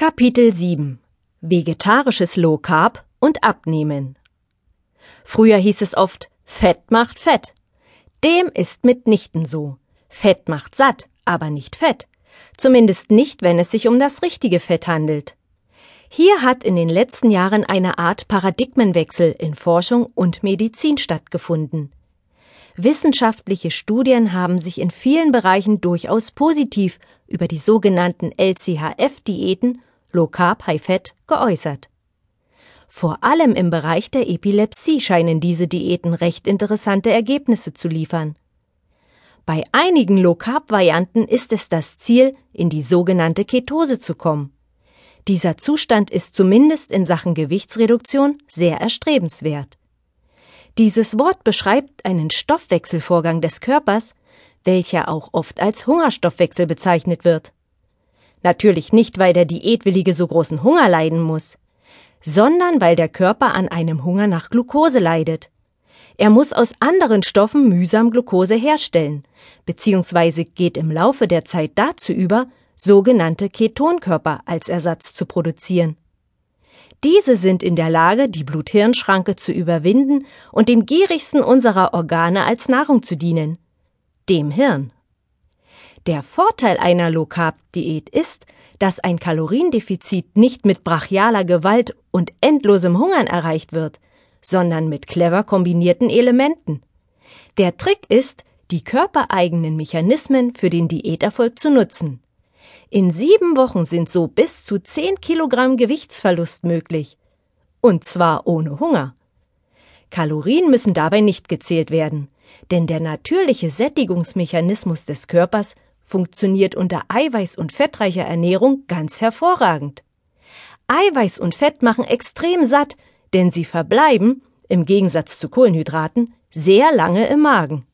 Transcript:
Kapitel 7 Vegetarisches Low Carb und Abnehmen Früher hieß es oft Fett macht Fett. Dem ist mitnichten so. Fett macht satt, aber nicht Fett. Zumindest nicht, wenn es sich um das richtige Fett handelt. Hier hat in den letzten Jahren eine Art Paradigmenwechsel in Forschung und Medizin stattgefunden. Wissenschaftliche Studien haben sich in vielen Bereichen durchaus positiv über die sogenannten LCHF-Diäten Low Carb High Fat geäußert. Vor allem im Bereich der Epilepsie scheinen diese Diäten recht interessante Ergebnisse zu liefern. Bei einigen Low Carb Varianten ist es das Ziel, in die sogenannte Ketose zu kommen. Dieser Zustand ist zumindest in Sachen Gewichtsreduktion sehr erstrebenswert. Dieses Wort beschreibt einen Stoffwechselvorgang des Körpers, welcher auch oft als Hungerstoffwechsel bezeichnet wird. Natürlich nicht, weil der Diätwillige so großen Hunger leiden muss, sondern weil der Körper an einem Hunger nach Glucose leidet. Er muss aus anderen Stoffen mühsam Glucose herstellen, beziehungsweise geht im Laufe der Zeit dazu über, sogenannte Ketonkörper als Ersatz zu produzieren. Diese sind in der Lage, die Blut-Hirn-Schranke zu überwinden und dem gierigsten unserer Organe als Nahrung zu dienen, dem Hirn. Der Vorteil einer Low-Carb-Diät ist, dass ein Kaloriendefizit nicht mit brachialer Gewalt und endlosem Hungern erreicht wird, sondern mit clever kombinierten Elementen. Der Trick ist, die körpereigenen Mechanismen für den Diäterfolg zu nutzen. In sieben Wochen sind so bis zu zehn Kilogramm Gewichtsverlust möglich. Und zwar ohne Hunger. Kalorien müssen dabei nicht gezählt werden, denn der natürliche Sättigungsmechanismus des Körpers funktioniert unter eiweiß- und fettreicher Ernährung ganz hervorragend. Eiweiß und Fett machen extrem satt, denn sie verbleiben, im Gegensatz zu Kohlenhydraten, sehr lange im Magen.